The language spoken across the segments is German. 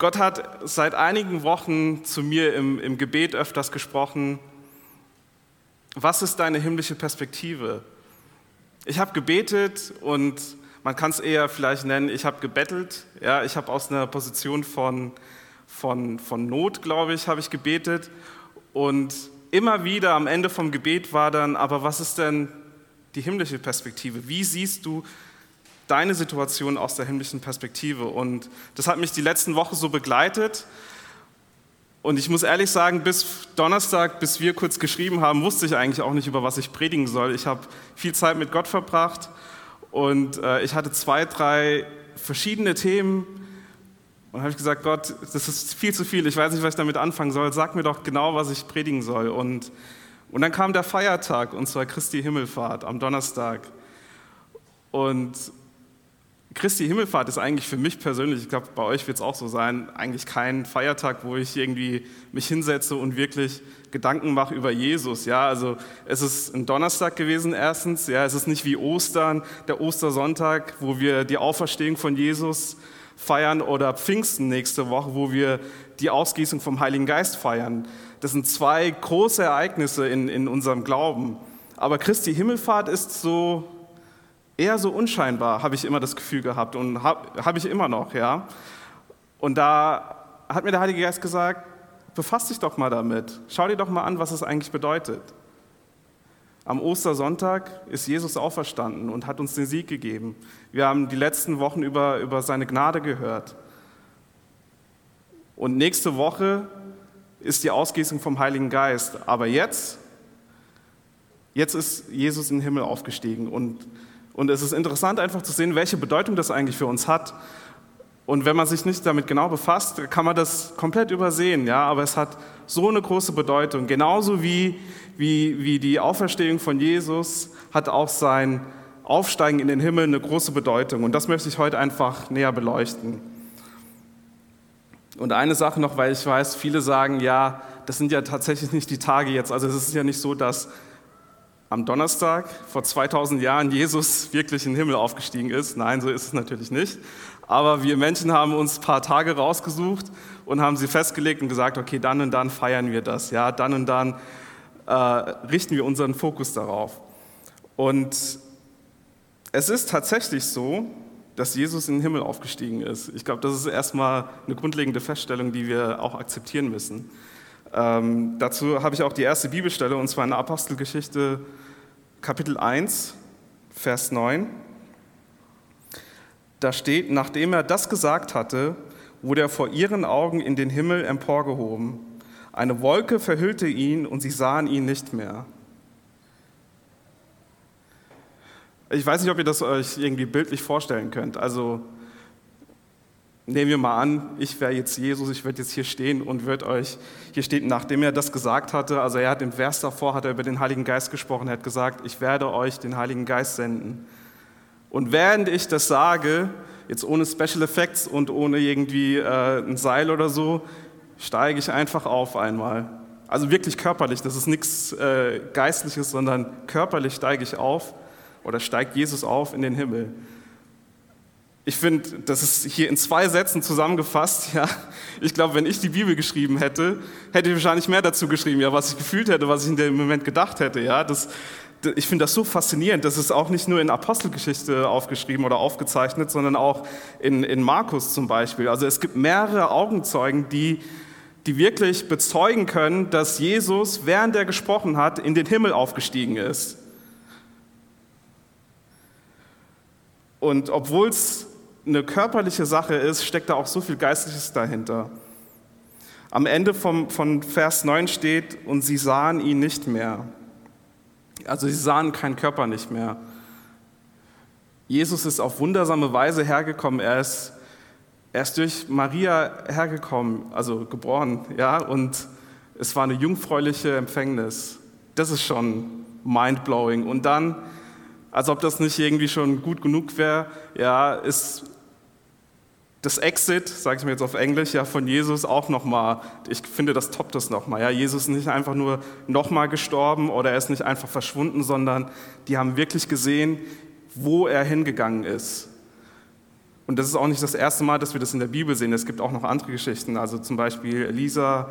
Gott hat seit einigen Wochen zu mir im, im Gebet öfters gesprochen, was ist deine himmlische Perspektive? Ich habe gebetet und man kann es eher vielleicht nennen, ich habe gebettelt. Ja, ich habe aus einer Position von, von, von Not, glaube ich, habe ich gebetet. Und immer wieder am Ende vom Gebet war dann, aber was ist denn die himmlische Perspektive? Wie siehst du deine Situation aus der himmlischen Perspektive? Und das hat mich die letzten Wochen so begleitet. Und ich muss ehrlich sagen, bis Donnerstag, bis wir kurz geschrieben haben, wusste ich eigentlich auch nicht, über was ich predigen soll. Ich habe viel Zeit mit Gott verbracht und äh, ich hatte zwei, drei verschiedene Themen. Und habe ich gesagt, Gott, das ist viel zu viel, ich weiß nicht, was ich damit anfangen soll. Sag mir doch genau, was ich predigen soll. Und, und dann kam der Feiertag, und zwar Christi Himmelfahrt am Donnerstag. Und Christi Himmelfahrt ist eigentlich für mich persönlich, ich glaube, bei euch wird es auch so sein, eigentlich kein Feiertag, wo ich irgendwie mich hinsetze und wirklich Gedanken mache über Jesus. Ja, also es ist ein Donnerstag gewesen erstens. Ja, es ist nicht wie Ostern, der Ostersonntag, wo wir die Auferstehung von Jesus feiern oder Pfingsten nächste Woche, wo wir die Ausgießung vom Heiligen Geist feiern. Das sind zwei große Ereignisse in, in unserem Glauben. Aber Christi Himmelfahrt ist so eher so unscheinbar, habe ich immer das Gefühl gehabt und habe hab ich immer noch, ja. Und da hat mir der Heilige Geist gesagt, befass dich doch mal damit. Schau dir doch mal an, was es eigentlich bedeutet. Am Ostersonntag ist Jesus auferstanden und hat uns den Sieg gegeben. Wir haben die letzten Wochen über, über seine Gnade gehört. Und nächste Woche ist die Ausgießung vom Heiligen Geist. Aber jetzt, jetzt ist Jesus in den Himmel aufgestiegen. Und und es ist interessant einfach zu sehen, welche Bedeutung das eigentlich für uns hat. Und wenn man sich nicht damit genau befasst, kann man das komplett übersehen. Ja? Aber es hat so eine große Bedeutung. Genauso wie, wie, wie die Auferstehung von Jesus hat auch sein Aufsteigen in den Himmel eine große Bedeutung. Und das möchte ich heute einfach näher beleuchten. Und eine Sache noch, weil ich weiß, viele sagen, ja, das sind ja tatsächlich nicht die Tage jetzt. Also es ist ja nicht so, dass am Donnerstag vor 2000 Jahren Jesus wirklich in den Himmel aufgestiegen ist. Nein, so ist es natürlich nicht. Aber wir Menschen haben uns ein paar Tage rausgesucht und haben sie festgelegt und gesagt, okay, dann und dann feiern wir das. Ja, dann und dann äh, richten wir unseren Fokus darauf. Und es ist tatsächlich so, dass Jesus in den Himmel aufgestiegen ist. Ich glaube, das ist erstmal eine grundlegende Feststellung, die wir auch akzeptieren müssen. Ähm, dazu habe ich auch die erste Bibelstelle, und zwar in der Apostelgeschichte Kapitel 1, Vers 9. Da steht, nachdem er das gesagt hatte, wurde er vor ihren Augen in den Himmel emporgehoben. Eine Wolke verhüllte ihn und sie sahen ihn nicht mehr. Ich weiß nicht, ob ihr das euch irgendwie bildlich vorstellen könnt. Also Nehmen wir mal an, ich wäre jetzt Jesus, ich würde jetzt hier stehen und würde euch, hier steht, nachdem er das gesagt hatte, also er hat im Vers davor, hat er über den Heiligen Geist gesprochen, er hat gesagt, ich werde euch den Heiligen Geist senden. Und während ich das sage, jetzt ohne Special Effects und ohne irgendwie äh, ein Seil oder so, steige ich einfach auf einmal. Also wirklich körperlich, das ist nichts äh, Geistliches, sondern körperlich steige ich auf oder steigt Jesus auf in den Himmel. Ich finde, das ist hier in zwei Sätzen zusammengefasst. Ja. Ich glaube, wenn ich die Bibel geschrieben hätte, hätte ich wahrscheinlich mehr dazu geschrieben, ja, was ich gefühlt hätte, was ich in dem Moment gedacht hätte. Ja. Das, ich finde das so faszinierend. Das ist auch nicht nur in Apostelgeschichte aufgeschrieben oder aufgezeichnet, sondern auch in, in Markus zum Beispiel. Also es gibt mehrere Augenzeugen, die, die wirklich bezeugen können, dass Jesus, während er gesprochen hat, in den Himmel aufgestiegen ist. Und obwohl es eine körperliche Sache ist, steckt da auch so viel Geistliches dahinter. Am Ende vom, von Vers 9 steht, und sie sahen ihn nicht mehr. Also sie sahen keinen Körper nicht mehr. Jesus ist auf wundersame Weise hergekommen. Er ist, er ist durch Maria hergekommen, also geboren, ja, und es war eine jungfräuliche Empfängnis. Das ist schon mindblowing. Und dann, als ob das nicht irgendwie schon gut genug wäre, ja, ist das Exit, sage ich mir jetzt auf Englisch, ja von Jesus auch nochmal, ich finde, das toppt das nochmal. Ja, Jesus ist nicht einfach nur nochmal gestorben oder er ist nicht einfach verschwunden, sondern die haben wirklich gesehen, wo er hingegangen ist. Und das ist auch nicht das erste Mal, dass wir das in der Bibel sehen. Es gibt auch noch andere Geschichten, also zum Beispiel Elisa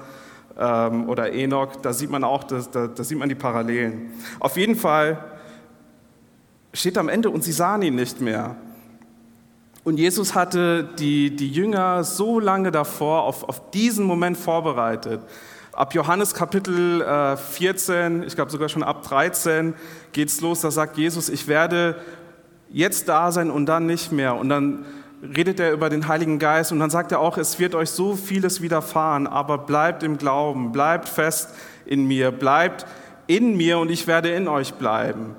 ähm, oder Enoch. Da sieht man auch, das, da, da sieht man die Parallelen. Auf jeden Fall steht am Ende und sie sahen ihn nicht mehr. Und Jesus hatte die, die Jünger so lange davor auf, auf diesen Moment vorbereitet. Ab Johannes Kapitel äh, 14, ich glaube sogar schon ab 13, geht es los, da sagt Jesus, ich werde jetzt da sein und dann nicht mehr. Und dann redet er über den Heiligen Geist und dann sagt er auch, es wird euch so vieles widerfahren, aber bleibt im Glauben, bleibt fest in mir, bleibt in mir und ich werde in euch bleiben.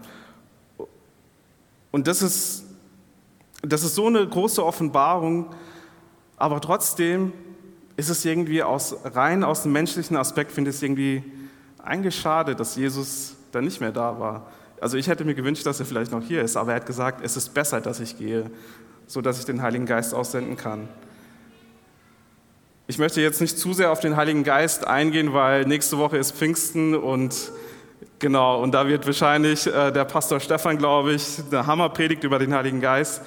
Und das ist, das ist so eine große Offenbarung, aber trotzdem ist es irgendwie aus, rein aus dem menschlichen Aspekt, finde ich es irgendwie eigentlich schade, dass Jesus da nicht mehr da war. Also ich hätte mir gewünscht, dass er vielleicht noch hier ist, aber er hat gesagt, es ist besser, dass ich gehe, so dass ich den Heiligen Geist aussenden kann. Ich möchte jetzt nicht zu sehr auf den Heiligen Geist eingehen, weil nächste Woche ist Pfingsten und genau, und da wird wahrscheinlich äh, der Pastor Stefan, glaube ich, eine Hammerpredigt über den Heiligen Geist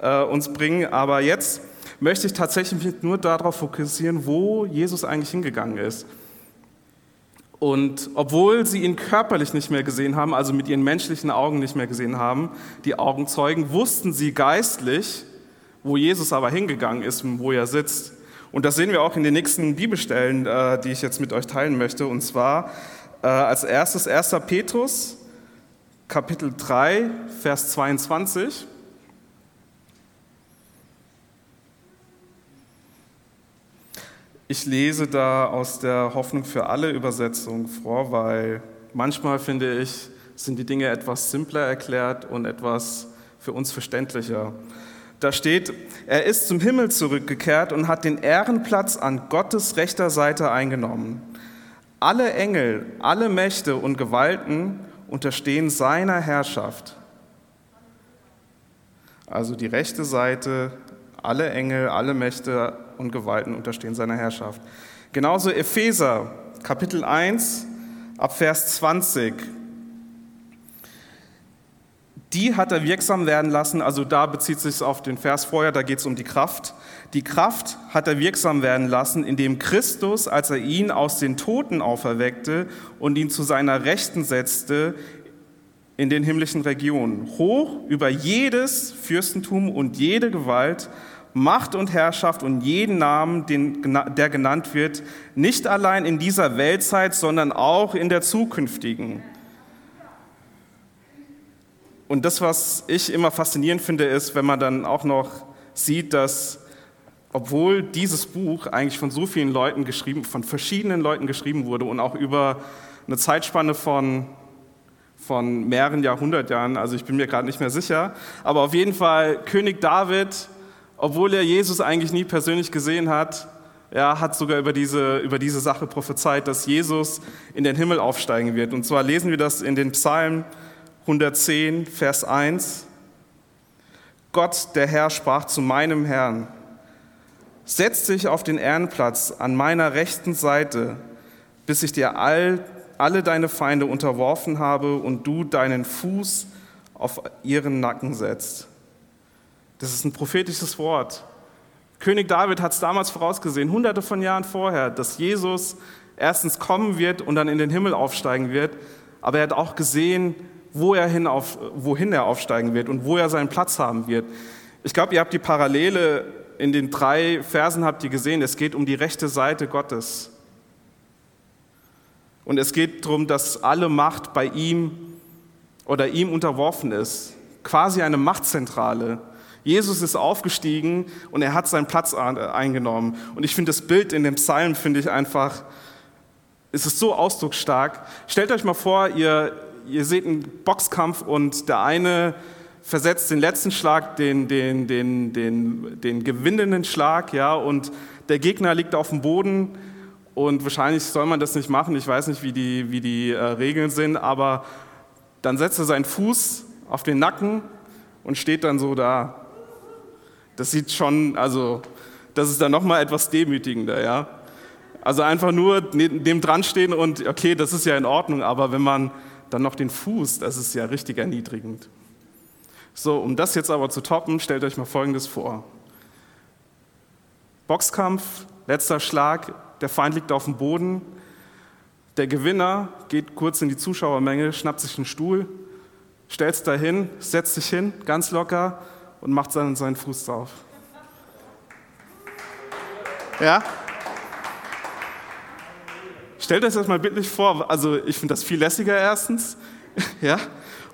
äh, uns bringen. Aber jetzt möchte ich tatsächlich nur darauf fokussieren, wo Jesus eigentlich hingegangen ist. Und obwohl sie ihn körperlich nicht mehr gesehen haben, also mit ihren menschlichen Augen nicht mehr gesehen haben, die Augenzeugen, wussten sie geistlich, wo Jesus aber hingegangen ist und wo er sitzt. Und das sehen wir auch in den nächsten Bibelstellen, äh, die ich jetzt mit euch teilen möchte. Und zwar äh, als erstes 1. Petrus, Kapitel 3, Vers 22. Ich lese da aus der Hoffnung für alle Übersetzung vor, weil manchmal finde ich, sind die Dinge etwas simpler erklärt und etwas für uns verständlicher. Da steht, er ist zum Himmel zurückgekehrt und hat den Ehrenplatz an Gottes rechter Seite eingenommen. Alle Engel, alle Mächte und Gewalten unterstehen seiner Herrschaft. Also die rechte Seite, alle Engel, alle Mächte und Gewalten unterstehen seiner Herrschaft. Genauso Epheser, Kapitel 1, ab Vers 20. Die hat er wirksam werden lassen, also da bezieht sich auf den Vers vorher, da geht es um die Kraft. Die Kraft hat er wirksam werden lassen, indem Christus, als er ihn aus den Toten auferweckte und ihn zu seiner Rechten setzte, in den himmlischen Regionen, hoch über jedes Fürstentum und jede Gewalt Macht und Herrschaft und jeden Namen, der genannt wird, nicht allein in dieser Weltzeit, sondern auch in der zukünftigen. Und das, was ich immer faszinierend finde, ist, wenn man dann auch noch sieht, dass obwohl dieses Buch eigentlich von so vielen Leuten geschrieben, von verschiedenen Leuten geschrieben wurde und auch über eine Zeitspanne von, von mehreren Jahrhundertjahren, also ich bin mir gerade nicht mehr sicher, aber auf jeden Fall König David obwohl er Jesus eigentlich nie persönlich gesehen hat, er hat sogar über diese, über diese Sache prophezeit, dass Jesus in den Himmel aufsteigen wird. Und zwar lesen wir das in den Psalm 110, Vers 1. Gott, der Herr, sprach zu meinem Herrn, setz dich auf den Ehrenplatz an meiner rechten Seite, bis ich dir all, alle deine Feinde unterworfen habe und du deinen Fuß auf ihren Nacken setzt. Das ist ein prophetisches Wort. König David hat es damals vorausgesehen, hunderte von Jahren vorher, dass Jesus erstens kommen wird und dann in den Himmel aufsteigen wird. Aber er hat auch gesehen, wo er hin auf, wohin er aufsteigen wird und wo er seinen Platz haben wird. Ich glaube, ihr habt die Parallele in den drei Versen habt ihr gesehen. Es geht um die rechte Seite Gottes. Und es geht darum, dass alle Macht bei ihm oder ihm unterworfen ist. Quasi eine Machtzentrale. Jesus ist aufgestiegen und er hat seinen Platz eingenommen. Und ich finde das Bild in dem Psalm, finde ich einfach, es ist so ausdrucksstark. Stellt euch mal vor, ihr, ihr seht einen Boxkampf und der eine versetzt den letzten Schlag, den, den, den, den, den gewinnenden Schlag, ja, und der Gegner liegt auf dem Boden und wahrscheinlich soll man das nicht machen. Ich weiß nicht, wie die, wie die äh, Regeln sind, aber dann setzt er seinen Fuß auf den Nacken und steht dann so da. Das sieht schon, also das ist dann nochmal etwas demütigender, ja. Also einfach nur neben dem dran stehen und okay, das ist ja in Ordnung, aber wenn man dann noch den Fuß, das ist ja richtig erniedrigend. So, um das jetzt aber zu toppen, stellt euch mal Folgendes vor. Boxkampf, letzter Schlag, der Feind liegt auf dem Boden. Der Gewinner geht kurz in die Zuschauermenge, schnappt sich einen Stuhl, stellt es dahin, setzt sich hin, ganz locker und macht dann seinen Fuß drauf. Ja? Stellt euch das mal bildlich vor. Also, ich finde das viel lässiger, erstens. Ja?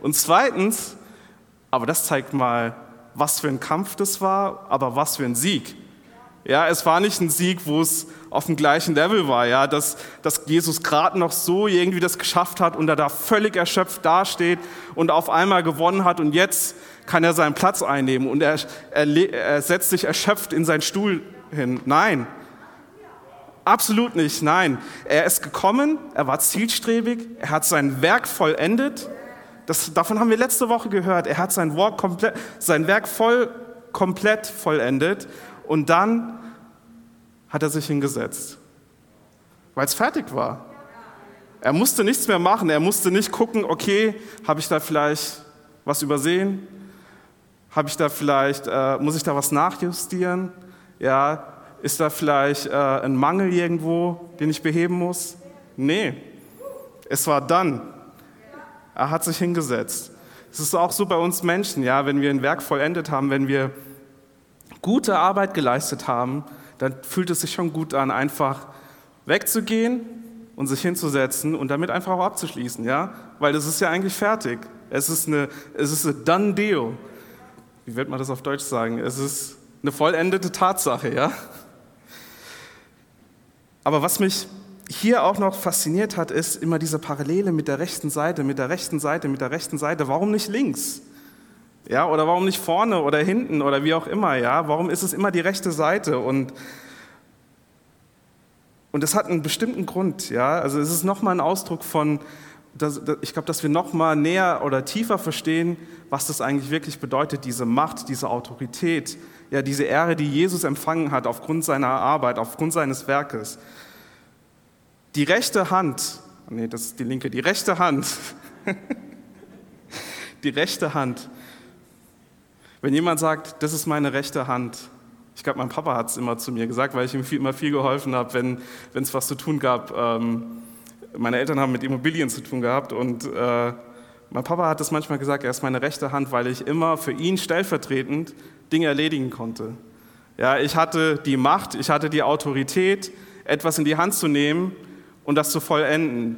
Und zweitens, aber das zeigt mal, was für ein Kampf das war, aber was für ein Sieg. Ja, es war nicht ein Sieg, wo es auf dem gleichen Level war, ja, dass, dass Jesus gerade noch so irgendwie das geschafft hat und er da völlig erschöpft dasteht und auf einmal gewonnen hat und jetzt kann er seinen Platz einnehmen und er, er, er setzt sich erschöpft in seinen Stuhl hin. Nein, absolut nicht, nein. Er ist gekommen, er war zielstrebig, er hat sein Werk vollendet. Das, davon haben wir letzte Woche gehört. Er hat sein, Wort komplett, sein Werk voll, komplett vollendet und dann hat er sich hingesetzt, weil es fertig war. Er musste nichts mehr machen, er musste nicht gucken, okay, habe ich da vielleicht was übersehen? Habe ich da vielleicht, äh, muss ich da was nachjustieren? Ja, ist da vielleicht äh, ein Mangel irgendwo, den ich beheben muss? Nee, es war dann. Er hat sich hingesetzt. Es ist auch so bei uns Menschen, ja, wenn wir ein Werk vollendet haben, wenn wir gute Arbeit geleistet haben, dann fühlt es sich schon gut an, einfach wegzugehen und sich hinzusetzen und damit einfach auch abzuschließen, ja? Weil das ist ja eigentlich fertig. Es ist eine, es ist eine done deal. Wie wird man das auf Deutsch sagen? Es ist eine vollendete Tatsache, ja? Aber was mich hier auch noch fasziniert hat, ist immer diese Parallele mit der rechten Seite, mit der rechten Seite, mit der rechten Seite. Warum nicht links? Ja, oder warum nicht vorne oder hinten oder wie auch immer, ja? Warum ist es immer die rechte Seite? Und, und das hat einen bestimmten Grund, ja? Also es ist nochmal ein Ausdruck von, dass, ich glaube, dass wir nochmal näher oder tiefer verstehen, was das eigentlich wirklich bedeutet, diese Macht, diese Autorität, ja, diese Ehre, die Jesus empfangen hat aufgrund seiner Arbeit, aufgrund seines Werkes. Die rechte Hand, nee, das ist die linke, die rechte Hand, die rechte Hand wenn jemand sagt, das ist meine rechte Hand, ich glaube, mein Papa hat es immer zu mir gesagt, weil ich ihm viel, immer viel geholfen habe, wenn es was zu tun gab. Ähm, meine Eltern haben mit Immobilien zu tun gehabt und äh, mein Papa hat es manchmal gesagt, er ist meine rechte Hand, weil ich immer für ihn stellvertretend Dinge erledigen konnte. Ja, ich hatte die Macht, ich hatte die Autorität, etwas in die Hand zu nehmen und das zu vollenden.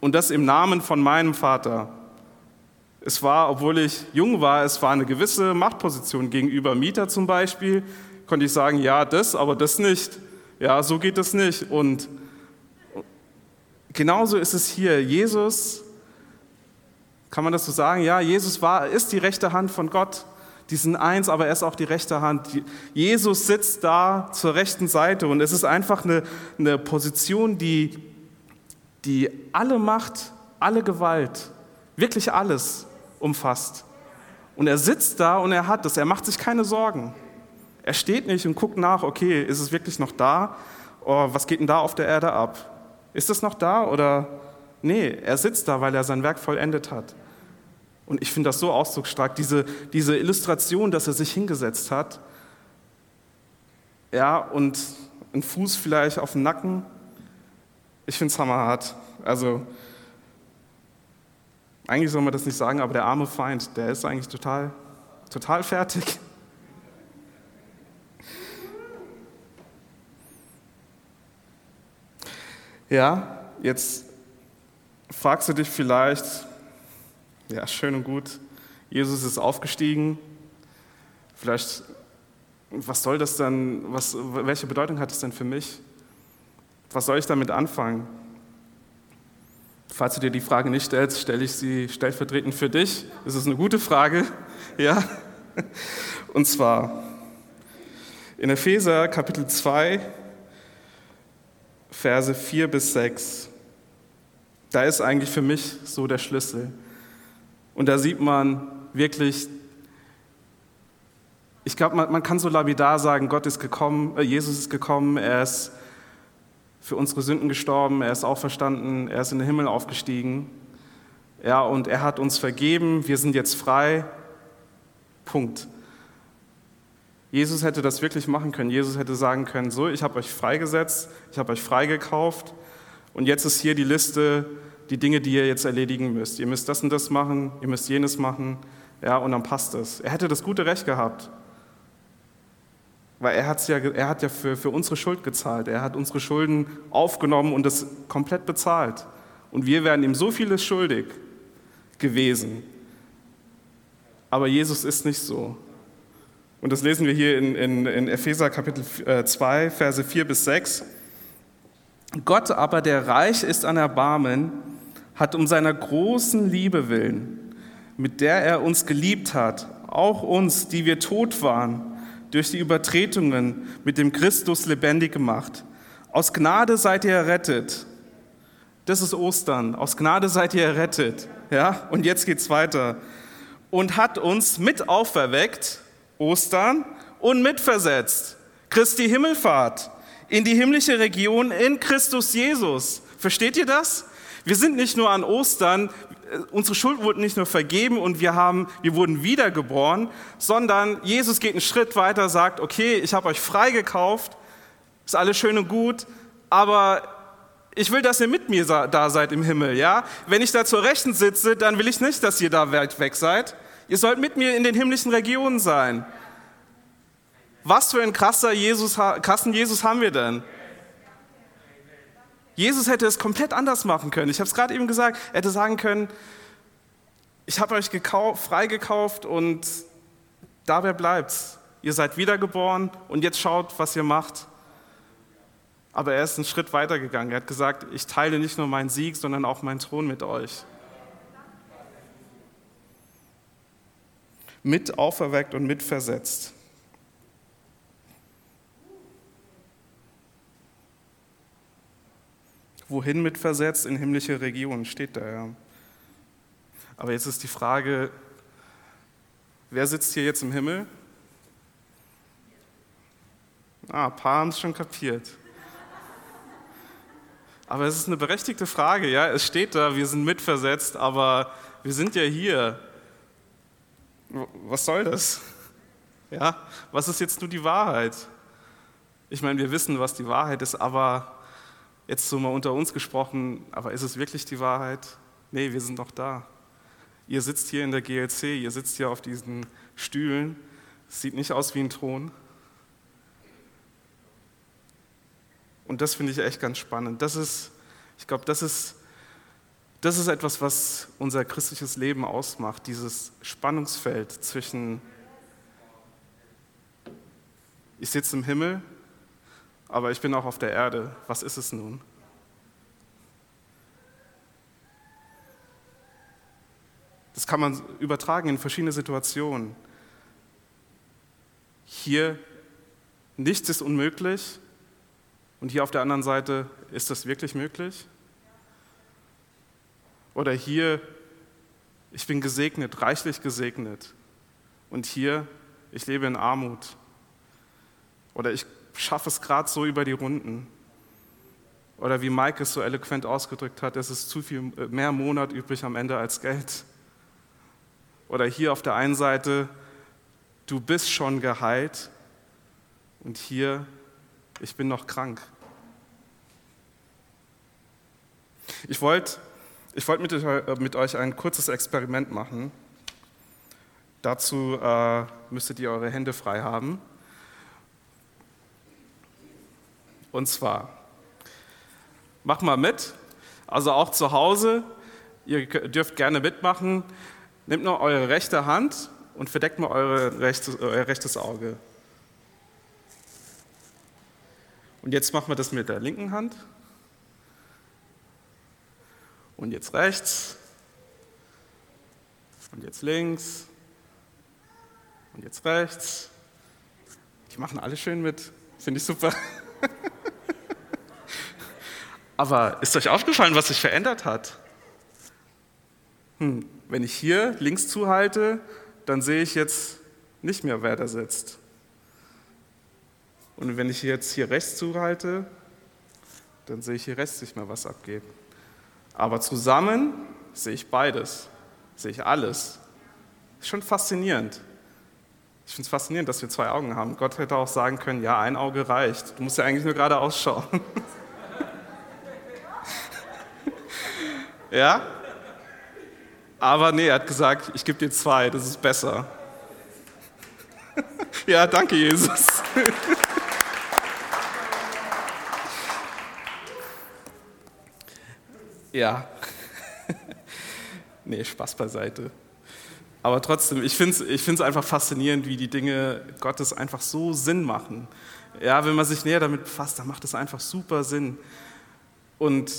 Und das im Namen von meinem Vater. Es war, obwohl ich jung war, es war eine gewisse Machtposition gegenüber Mieter zum Beispiel. Konnte ich sagen, ja, das, aber das nicht. Ja, so geht das nicht. Und genauso ist es hier. Jesus, kann man das so sagen? Ja, Jesus war, ist die rechte Hand von Gott. Die sind eins, aber er ist auch die rechte Hand. Jesus sitzt da zur rechten Seite und es ist einfach eine, eine Position, die, die alle Macht, alle Gewalt, wirklich alles umfasst. Und er sitzt da und er hat das, er macht sich keine Sorgen. Er steht nicht und guckt nach, okay, ist es wirklich noch da? Oh, was geht denn da auf der Erde ab? Ist es noch da oder nee, er sitzt da, weil er sein Werk vollendet hat. Und ich finde das so ausdrucksstark, diese, diese Illustration, dass er sich hingesetzt hat, ja, und ein Fuß vielleicht auf dem Nacken. Ich finde es hammerhart. Also, eigentlich soll man das nicht sagen, aber der arme Feind, der ist eigentlich total, total fertig. Ja, jetzt fragst du dich vielleicht, ja, schön und gut, Jesus ist aufgestiegen. Vielleicht, was soll das denn, was, welche Bedeutung hat es denn für mich? Was soll ich damit anfangen? Falls du dir die Frage nicht stellst, stelle ich sie stellvertretend für dich. Das ist eine gute Frage. Ja? Und zwar in Epheser Kapitel 2, Verse 4 bis 6. Da ist eigentlich für mich so der Schlüssel. Und da sieht man wirklich, ich glaube, man, man, kann so lapidar sagen, Gott ist gekommen, äh, Jesus ist gekommen, er ist für unsere Sünden gestorben, er ist auferstanden, er ist in den Himmel aufgestiegen. Ja, und er hat uns vergeben, wir sind jetzt frei. Punkt. Jesus hätte das wirklich machen können. Jesus hätte sagen können, so, ich habe euch freigesetzt, ich habe euch freigekauft und jetzt ist hier die Liste, die Dinge, die ihr jetzt erledigen müsst. Ihr müsst das und das machen, ihr müsst jenes machen, ja, und dann passt es. Er hätte das gute Recht gehabt. Weil er, hat's ja, er hat ja für, für unsere Schuld gezahlt. Er hat unsere Schulden aufgenommen und das komplett bezahlt. Und wir wären ihm so vieles schuldig gewesen. Aber Jesus ist nicht so. Und das lesen wir hier in, in, in Epheser Kapitel 2, äh, Verse 4 bis 6. Gott aber, der reich ist an Erbarmen, hat um seiner großen Liebe willen, mit der er uns geliebt hat, auch uns, die wir tot waren, durch die Übertretungen mit dem Christus lebendig gemacht. Aus Gnade seid ihr errettet. Das ist Ostern. Aus Gnade seid ihr errettet. Ja? Und jetzt geht's weiter. Und hat uns mit auferweckt Ostern und mitversetzt. Christi Himmelfahrt in die himmlische Region in Christus Jesus. Versteht ihr das? Wir sind nicht nur an Ostern, unsere Schuld wurde nicht nur vergeben und wir, haben, wir wurden wiedergeboren, sondern Jesus geht einen Schritt weiter, sagt, okay, ich habe euch freigekauft, ist alles schön und gut, aber ich will, dass ihr mit mir da seid im Himmel, ja? Wenn ich da zur Rechten sitze, dann will ich nicht, dass ihr da weit weg seid. Ihr sollt mit mir in den himmlischen Regionen sein. Was für einen krasser Jesus, krassen Jesus haben wir denn? Jesus hätte es komplett anders machen können. Ich habe es gerade eben gesagt. Er hätte sagen können, ich habe euch gekauft, freigekauft und dabei bleibt's. Ihr seid wiedergeboren und jetzt schaut, was ihr macht. Aber er ist einen Schritt weiter gegangen. Er hat gesagt, ich teile nicht nur meinen Sieg, sondern auch meinen Thron mit euch. mit auferweckt und mit Wohin mit versetzt? In himmlische Regionen, steht da ja. Aber jetzt ist die Frage, wer sitzt hier jetzt im Himmel? Ah, ein paar haben es schon kapiert. Aber es ist eine berechtigte Frage, ja. Es steht da, wir sind mitversetzt, aber wir sind ja hier was soll das? Ja, was ist jetzt nur die Wahrheit? Ich meine, wir wissen, was die Wahrheit ist, aber jetzt so mal unter uns gesprochen, aber ist es wirklich die Wahrheit? Nee, wir sind noch da. Ihr sitzt hier in der GLC, ihr sitzt hier auf diesen Stühlen. Es sieht nicht aus wie ein Thron. Und das finde ich echt ganz spannend. Das ist, ich glaube, das ist das ist etwas, was unser christliches Leben ausmacht, dieses Spannungsfeld zwischen, ich sitze im Himmel, aber ich bin auch auf der Erde. Was ist es nun? Das kann man übertragen in verschiedene Situationen. Hier, nichts ist unmöglich und hier auf der anderen Seite, ist das wirklich möglich? Oder hier, ich bin gesegnet, reichlich gesegnet. Und hier, ich lebe in Armut. Oder ich schaffe es gerade so über die Runden. Oder wie Mike es so eloquent ausgedrückt hat, es ist zu viel äh, mehr Monat übrig am Ende als Geld. Oder hier auf der einen Seite, du bist schon geheilt und hier, ich bin noch krank. Ich wollte ich wollte mit, äh, mit, euch ein kurzes Experiment machen. Dazu äh, müsstet ihr eure Hände frei haben. Und zwar, mach mal mit, also auch zu Hause, ihr dürft gerne mitmachen. Nehmt nur eure rechte Hand und verdeckt mal eure rechte, euer rechtes Auge. Und jetzt machen wir das mit der linken Hand. Und jetzt rechts. Und jetzt links. Und jetzt rechts. Die machen alle schön mit. Finde ich super. Aber ist euch aufgefallen, was sich verändert hat? Hm, wenn ich hier links zuhalte, dann sehe ich jetzt nicht mehr, wer da sitzt. Und wenn ich jetzt hier rechts zuhalte, dann sehe ich hier rechts nicht mehr, was abgeht. Aber zusammen sehe ich beides, sehe ich alles. Ist schon faszinierend. Ich finde es faszinierend, dass wir zwei Augen haben. Gott hätte auch sagen können, ja, ein Auge reicht. Du musst ja eigentlich nur gerade ausschauen. ja? Aber nee, er hat gesagt, ich gebe dir zwei, das ist besser. ja, danke, Jesus. ja. nee, Spaß beiseite. Aber trotzdem, ich finde es ich find's einfach faszinierend, wie die Dinge Gottes einfach so Sinn machen. Ja, wenn man sich näher damit befasst, dann macht es einfach super Sinn. Und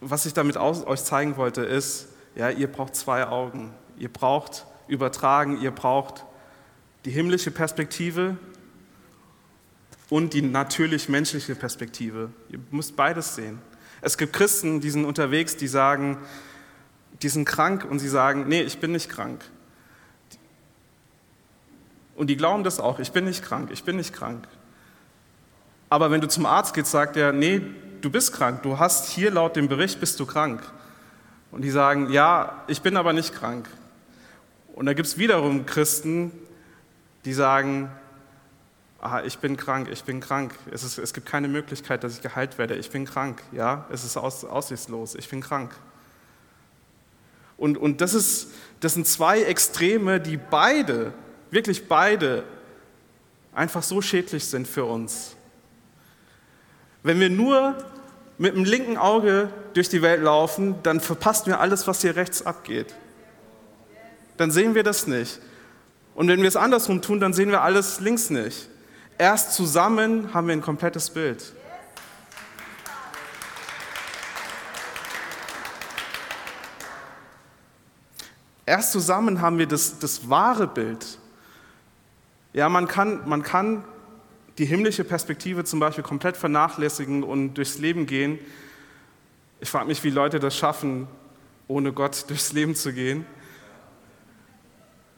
was ich damit euch zeigen wollte, ist, ja, ihr braucht zwei Augen. Ihr braucht übertragen, ihr braucht die himmlische Perspektive und die natürlich menschliche Perspektive. Ihr müsst beides sehen. Es gibt Christen, die sind unterwegs, die sagen, die sind krank und sie sagen, nee, ich bin nicht krank. Und die glauben das auch, ich bin nicht krank, ich bin nicht krank. Aber wenn du zum Arzt gehst, sagt er, nee, du bist krank, du hast hier laut dem Bericht, bist du krank. Und die sagen, ja, ich bin aber nicht krank. Und da gibt es wiederum Christen, die sagen, ah, ich bin krank, ich bin krank. Es, ist, es gibt keine Möglichkeit, dass ich geheilt werde. Ich bin krank, ja, es ist aus, aussichtslos, ich bin krank. Und, und das, ist, das sind zwei Extreme, die beide, wirklich beide, einfach so schädlich sind für uns. Wenn wir nur mit dem linken Auge durch die Welt laufen, dann verpassen wir alles, was hier rechts abgeht. Dann sehen wir das nicht. Und wenn wir es andersrum tun, dann sehen wir alles links nicht. Erst zusammen haben wir ein komplettes Bild. Erst zusammen haben wir das, das wahre Bild. Ja, man kann, man kann die himmlische Perspektive zum Beispiel komplett vernachlässigen und durchs Leben gehen. Ich frage mich, wie Leute das schaffen, ohne Gott durchs Leben zu gehen.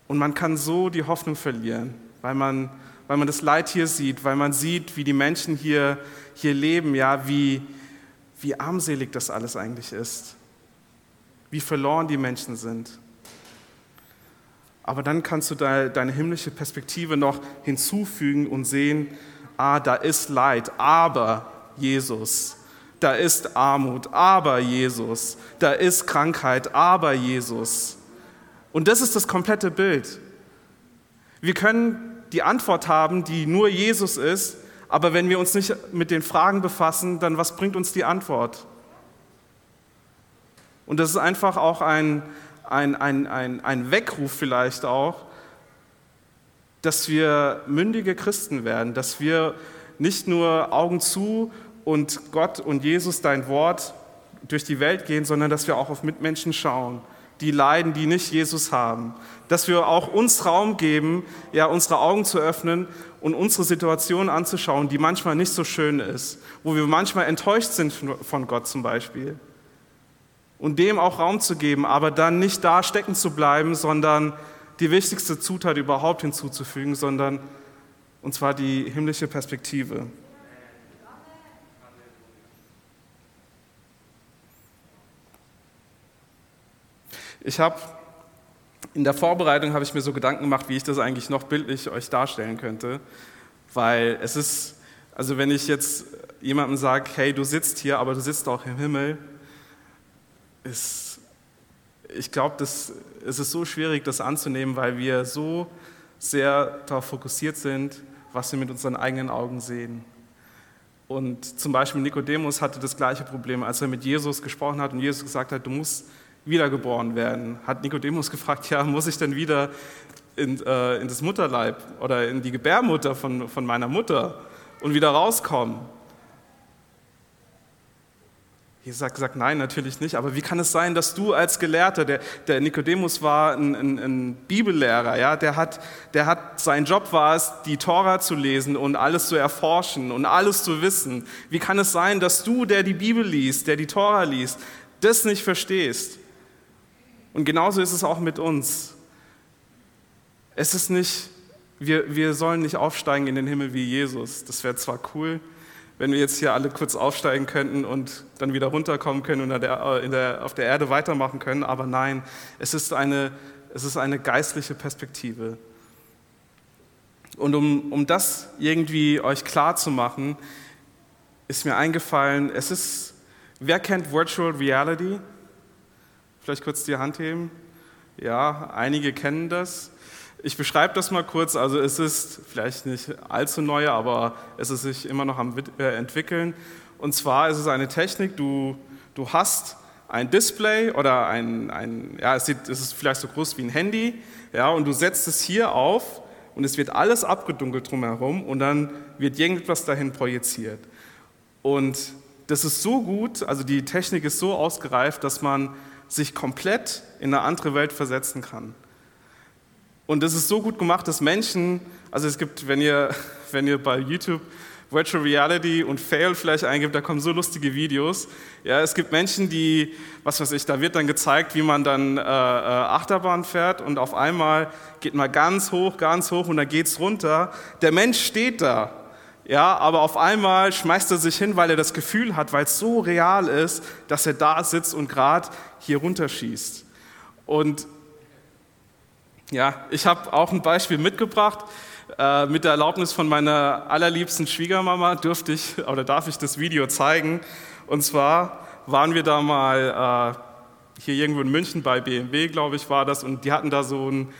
Und man kann so die Hoffnung verlieren, weil man, weil man das Leid hier sieht, weil man sieht, wie die Menschen hier, hier leben, ja, wie, wie armselig das alles eigentlich ist, wie verloren die Menschen sind. Aber dann kannst du deine himmlische Perspektive noch hinzufügen und sehen, ah, da ist Leid, aber Jesus. Da ist Armut, aber Jesus. Da ist Krankheit, aber Jesus. Und das ist das komplette Bild. Wir können die Antwort haben, die nur Jesus ist, aber wenn wir uns nicht mit den Fragen befassen, dann was bringt uns die Antwort? Und das ist einfach auch ein, ein, ein, ein, ein Weckruf vielleicht auch, dass wir mündige Christen werden, dass wir nicht nur Augen zu und Gott und Jesus, dein Wort, durch die Welt gehen, sondern dass wir auch auf Mitmenschen schauen, die leiden, die nicht Jesus haben. Dass wir auch uns Raum geben, ja, unsere Augen zu öffnen und unsere Situation anzuschauen, die manchmal nicht so schön ist, wo wir manchmal enttäuscht sind von Gott zum Beispiel und dem auch Raum zu geben, aber dann nicht da stecken zu bleiben, sondern die wichtigste Zutat überhaupt hinzuzufügen, sondern und zwar die himmlische Perspektive. Ich habe in der Vorbereitung habe ich mir so Gedanken gemacht, wie ich das eigentlich noch bildlich euch darstellen könnte, weil es ist, also wenn ich jetzt jemandem sage, hey, du sitzt hier, aber du sitzt auch im Himmel, ist, ich glaube, es ist so schwierig, das anzunehmen, weil wir so sehr darauf fokussiert sind, was wir mit unseren eigenen Augen sehen. Und zum Beispiel Nikodemus hatte das gleiche Problem, als er mit Jesus gesprochen hat und Jesus gesagt hat, du musst wiedergeboren werden. Hat Nikodemus gefragt, ja, muss ich denn wieder in, äh, in das Mutterleib oder in die Gebärmutter von, von meiner Mutter und wieder rauskommen? Jesus hat gesagt, nein, natürlich nicht. Aber wie kann es sein, dass du als Gelehrter, der, der Nikodemus war ein, ein, ein, Bibellehrer, ja, der hat, der hat, sein Job war es, die Tora zu lesen und alles zu erforschen und alles zu wissen. Wie kann es sein, dass du, der die Bibel liest, der die Tora liest, das nicht verstehst? Und genauso ist es auch mit uns. Es ist nicht, wir, wir sollen nicht aufsteigen in den Himmel wie Jesus. Das wäre zwar cool, wenn wir jetzt hier alle kurz aufsteigen könnten und dann wieder runterkommen können und der, der, auf der Erde weitermachen können. Aber nein, es ist, eine, es ist eine geistliche Perspektive. Und um, um das irgendwie euch klar zu machen, ist mir eingefallen, es ist, wer kennt Virtual Reality? Vielleicht kurz die Hand heben. Ja, einige kennen das. Ich beschreibe das mal kurz. Also es ist vielleicht nicht allzu neu, aber es ist sich immer noch am äh, entwickeln. Und zwar ist es eine Technik, du, du hast ein Display oder ein, ein ja, es, sieht, es ist vielleicht so groß wie ein Handy, ja, und du setzt es hier auf und es wird alles abgedunkelt drumherum und dann wird irgendetwas dahin projiziert. Und das ist so gut, also die Technik ist so ausgereift, dass man sich komplett in eine andere Welt versetzen kann. Und das ist so gut gemacht, dass Menschen, also es gibt, wenn ihr, wenn ihr bei YouTube Virtual Reality und Fail vielleicht eingibt, da kommen so lustige Videos. Ja, es gibt Menschen, die, was weiß ich, da wird dann gezeigt, wie man dann äh, äh, Achterbahn fährt und auf einmal geht man ganz hoch, ganz hoch und dann geht's runter. Der Mensch steht da, ja, aber auf einmal schmeißt er sich hin, weil er das Gefühl hat, weil es so real ist, dass er da sitzt und gerade hier runterschießt. Und ja, ich habe auch ein Beispiel mitgebracht. Äh, mit der Erlaubnis von meiner allerliebsten Schwiegermama dürfte ich oder darf ich das Video zeigen. Und zwar waren wir da mal äh, hier irgendwo in München bei BMW, glaube ich, war das, und die hatten da so, ein,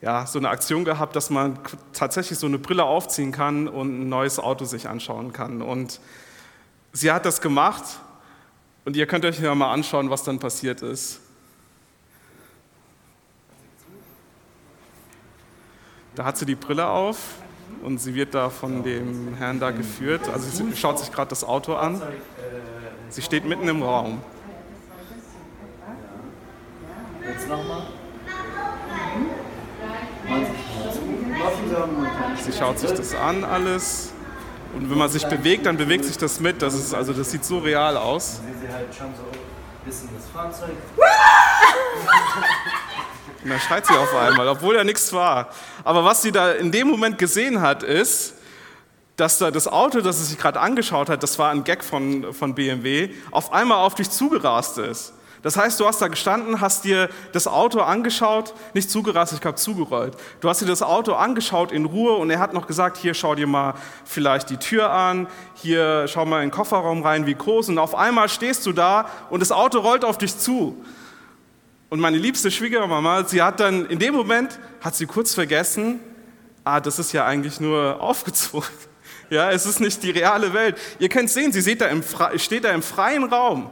ja, so eine Aktion gehabt, dass man tatsächlich so eine Brille aufziehen kann und ein neues Auto sich anschauen kann. Und sie hat das gemacht und ihr könnt euch ja mal anschauen, was dann passiert ist. Da hat sie die Brille auf und sie wird da von dem Herrn da geführt. Also sie schaut sich gerade das Auto an. Sie steht mitten im Raum. Jetzt nochmal. Sie schaut sich das an alles. Und wenn man sich bewegt, dann bewegt sich das mit. Das, ist, also das sieht so real aus. Sie halt schon so ein bisschen das Fahrzeug. Und dann schreit sie auf einmal, obwohl ja nichts war. Aber was sie da in dem Moment gesehen hat, ist, dass da das Auto, das sie sich gerade angeschaut hat, das war ein Gag von, von BMW, auf einmal auf dich zugerast ist. Das heißt, du hast da gestanden, hast dir das Auto angeschaut, nicht zugerast, ich glaube zugerollt. Du hast dir das Auto angeschaut in Ruhe und er hat noch gesagt, hier schau dir mal vielleicht die Tür an, hier schau mal in den Kofferraum rein, wie groß. Und auf einmal stehst du da und das Auto rollt auf dich zu. Und meine liebste Schwiegermama, sie hat dann in dem Moment, hat sie kurz vergessen, ah, das ist ja eigentlich nur aufgezogen. Ja, es ist nicht die reale Welt. Ihr könnt sehen, sie steht da im, steht da im freien Raum.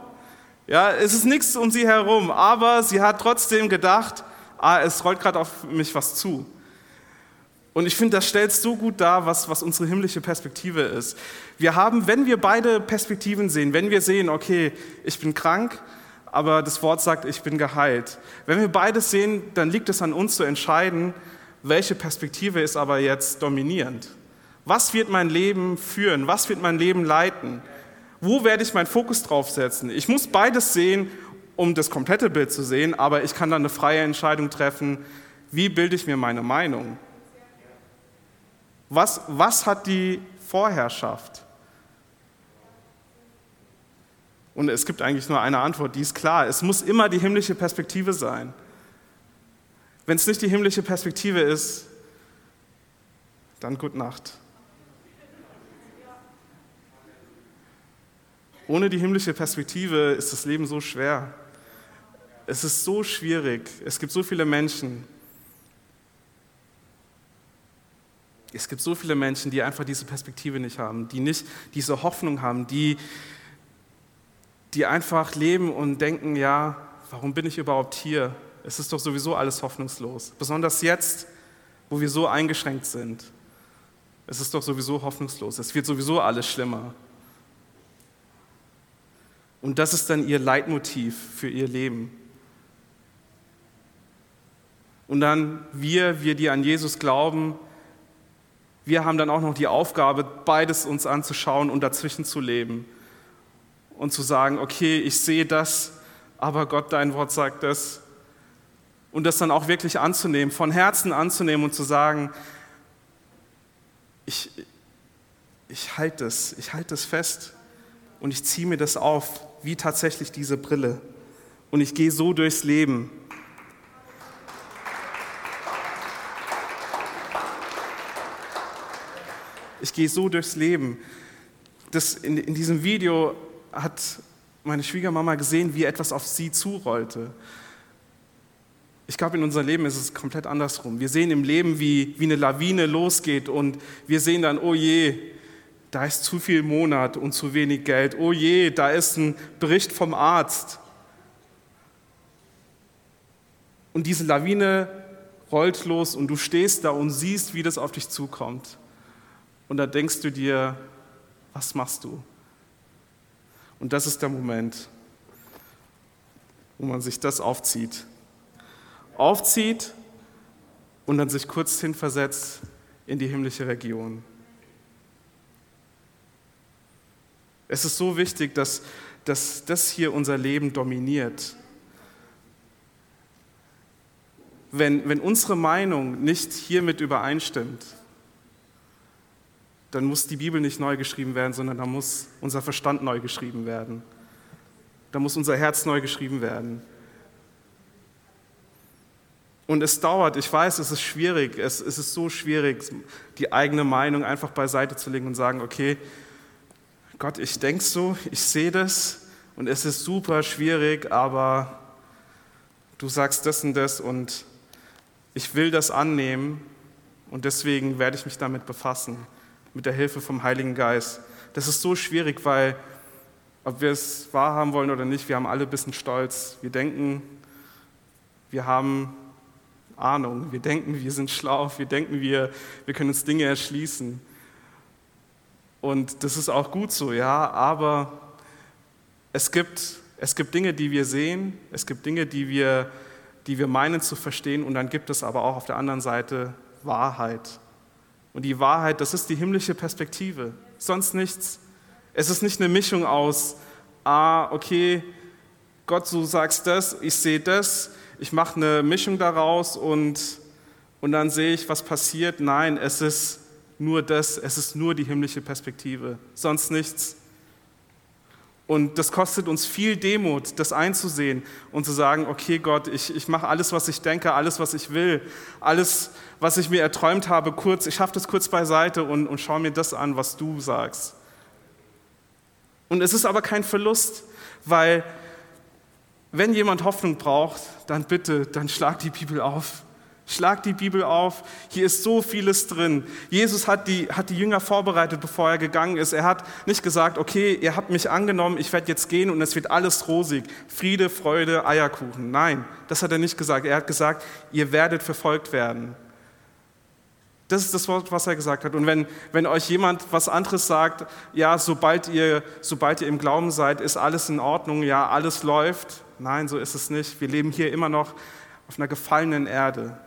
Ja, es ist nichts um sie herum, aber sie hat trotzdem gedacht, ah, es rollt gerade auf mich was zu. Und ich finde, das stellt so gut dar, was, was unsere himmlische Perspektive ist. Wir haben, wenn wir beide Perspektiven sehen, wenn wir sehen, okay, ich bin krank, aber das Wort sagt, ich bin geheilt. Wenn wir beides sehen, dann liegt es an uns zu entscheiden, welche Perspektive ist aber jetzt dominierend. Was wird mein Leben führen? Was wird mein Leben leiten? Wo werde ich meinen Fokus drauf setzen? Ich muss beides sehen, um das komplette Bild zu sehen, aber ich kann dann eine freie Entscheidung treffen, wie bilde ich mir meine Meinung? Was, was hat die Vorherrschaft? Und es gibt eigentlich nur eine Antwort, die ist klar. Es muss immer die himmlische Perspektive sein. Wenn es nicht die himmlische Perspektive ist, dann gute Nacht. Ohne die himmlische Perspektive ist das Leben so schwer. Es ist so schwierig. Es gibt so viele Menschen. Es gibt so viele Menschen, die einfach diese Perspektive nicht haben, die nicht diese Hoffnung haben, die die einfach leben und denken, ja, warum bin ich überhaupt hier? Es ist doch sowieso alles hoffnungslos. Besonders jetzt, wo wir so eingeschränkt sind. Es ist doch sowieso hoffnungslos. Es wird sowieso alles schlimmer. Und das ist dann ihr Leitmotiv für ihr Leben. Und dann wir, wir, die an Jesus glauben, wir haben dann auch noch die Aufgabe, beides uns anzuschauen und dazwischen zu leben und zu sagen, okay, ich sehe das, aber Gott, dein Wort sagt das. Und das dann auch wirklich anzunehmen, von Herzen anzunehmen und zu sagen, ich, ich halte es, ich halte es fest und ich ziehe mir das auf, wie tatsächlich diese Brille. Und ich gehe so durchs Leben. ich gehe so durchs Leben. Das, in, in diesem Video hat meine Schwiegermama gesehen, wie etwas auf sie zurollte. Ich glaube, in unserem Leben ist es komplett andersrum. Wir sehen im Leben, wie, wie eine Lawine losgeht und wir sehen dann, oh je, da ist zu viel Monat und zu wenig Geld. Oh je, da ist ein Bericht vom Arzt. Und diese Lawine rollt los und du stehst da und siehst, wie das auf dich zukommt. Und da denkst du dir, was machst du? Und das ist der Moment, wo man sich das aufzieht. Aufzieht und dann sich kurz hinversetzt in die himmlische Region. Es ist so wichtig, dass, dass das hier unser Leben dominiert. Wenn, wenn unsere Meinung nicht hiermit übereinstimmt, dann muss die Bibel nicht neu geschrieben werden, sondern da muss unser Verstand neu geschrieben werden. Da muss unser Herz neu geschrieben werden. Und es dauert, ich weiß, es ist schwierig, es, es ist so schwierig, die eigene Meinung einfach beiseite zu legen und sagen, okay, Gott, ich denke so, ich sehe das und es ist super schwierig, aber du sagst das und das und ich will das annehmen und deswegen werde ich mich damit befassen, mit der Hilfe vom Heiligen Geist. Das ist so schwierig, weil ob wir es wahrhaben wollen oder nicht, wir haben alle ein bisschen Stolz. Wir denken, wir haben Ahnung, wir denken, wir sind schlau, wir denken, wir, wir können uns Dinge erschließen. Und das ist auch gut so, ja, aber es gibt, es gibt Dinge, die wir sehen, es gibt Dinge, die wir die wir meinen zu verstehen. Und dann gibt es aber auch auf der anderen Seite Wahrheit. Und die Wahrheit, das ist die himmlische Perspektive, sonst nichts. Es ist nicht eine Mischung aus, ah, okay, Gott, du sagst das, ich sehe das, ich mache eine Mischung daraus und, und dann sehe ich, was passiert. Nein, es ist nur das, es ist nur die himmlische Perspektive, sonst nichts. Und das kostet uns viel Demut, das einzusehen und zu sagen, okay Gott, ich, ich mache alles, was ich denke, alles, was ich will, alles, was ich mir erträumt habe, kurz, ich schaffe das kurz beiseite und, und schaue mir das an, was du sagst. Und es ist aber kein Verlust, weil wenn jemand Hoffnung braucht, dann bitte, dann schlag die Bibel auf. Schlag die Bibel auf, hier ist so vieles drin. Jesus hat die, hat die Jünger vorbereitet, bevor er gegangen ist. Er hat nicht gesagt, okay, ihr habt mich angenommen, ich werde jetzt gehen und es wird alles rosig. Friede, Freude, Eierkuchen. Nein, das hat er nicht gesagt. Er hat gesagt, ihr werdet verfolgt werden. Das ist das Wort, was er gesagt hat. Und wenn, wenn euch jemand was anderes sagt, ja, sobald ihr, sobald ihr im Glauben seid, ist alles in Ordnung, ja, alles läuft. Nein, so ist es nicht. Wir leben hier immer noch auf einer gefallenen Erde.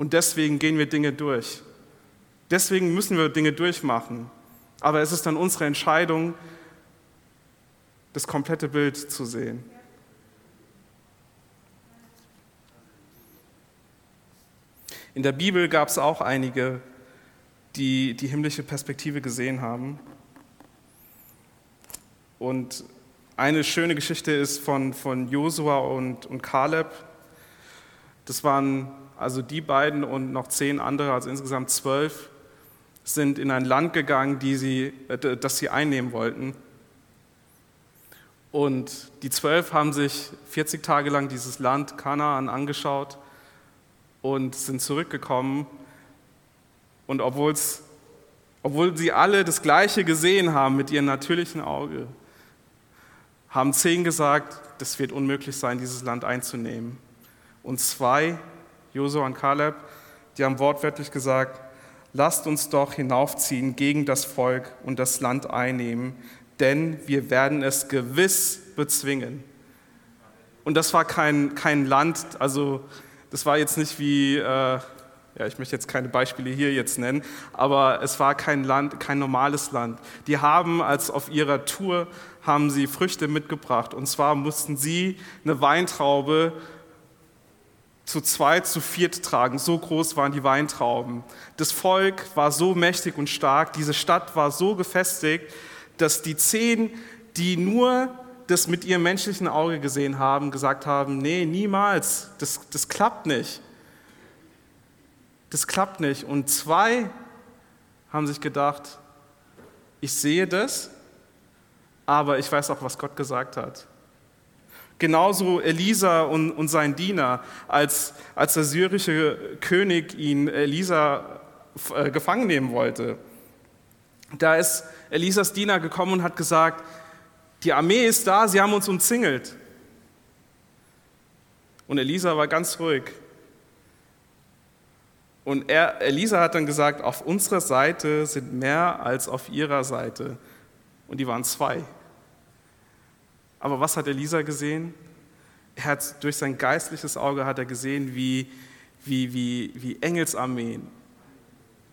Und deswegen gehen wir Dinge durch. Deswegen müssen wir Dinge durchmachen. Aber es ist dann unsere Entscheidung, das komplette Bild zu sehen. In der Bibel gab es auch einige, die die himmlische Perspektive gesehen haben. Und eine schöne Geschichte ist von, von Josua und, und Kaleb. Das waren also die beiden und noch zehn andere, also insgesamt zwölf, sind in ein Land gegangen, die sie, äh, das sie einnehmen wollten. Und die zwölf haben sich 40 Tage lang dieses Land Kanaan angeschaut und sind zurückgekommen. Und obwohl sie alle das Gleiche gesehen haben mit ihrem natürlichen Auge, haben zehn gesagt, das wird unmöglich sein, dieses Land einzunehmen. Und zwei Josua und Kaleb, die haben wortwörtlich gesagt, lasst uns doch hinaufziehen gegen das Volk und das Land einnehmen, denn wir werden es gewiss bezwingen. Und das war kein, kein Land, also das war jetzt nicht wie, äh, ja, ich möchte jetzt keine Beispiele hier jetzt nennen, aber es war kein Land, kein normales Land. Die haben als auf ihrer Tour haben sie Früchte mitgebracht und zwar mussten sie eine Weintraube zu zweit, zu viert tragen. So groß waren die Weintrauben. Das Volk war so mächtig und stark, diese Stadt war so gefestigt, dass die zehn, die nur das mit ihrem menschlichen Auge gesehen haben, gesagt haben, nee, niemals, das, das klappt nicht. Das klappt nicht. Und zwei haben sich gedacht, ich sehe das, aber ich weiß auch, was Gott gesagt hat. Genauso Elisa und, und sein Diener, als, als der syrische König ihn Elisa äh, gefangen nehmen wollte. Da ist Elisas Diener gekommen und hat gesagt, die Armee ist da, sie haben uns umzingelt. Und Elisa war ganz ruhig. Und er, Elisa hat dann gesagt, auf unserer Seite sind mehr als auf ihrer Seite. Und die waren zwei. Aber was hat Elisa gesehen? Er hat durch sein geistliches Auge hat er gesehen, wie, wie, wie, wie Engelsarmeen,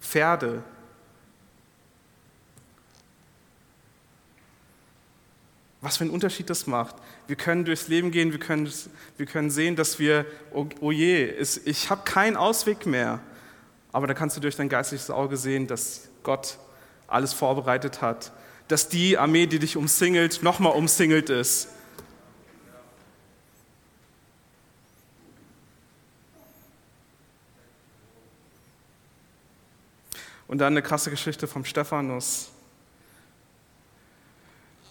Pferde, Was für einen Unterschied das macht. Wir können durchs Leben gehen, wir können, wir können sehen, dass wir, oh, oh je, ich habe keinen Ausweg mehr. Aber da kannst du durch dein geistliches Auge sehen, dass Gott alles vorbereitet hat. Dass die Armee, die dich umsingelt, nochmal umsingelt ist. Und dann eine krasse Geschichte vom Stephanus.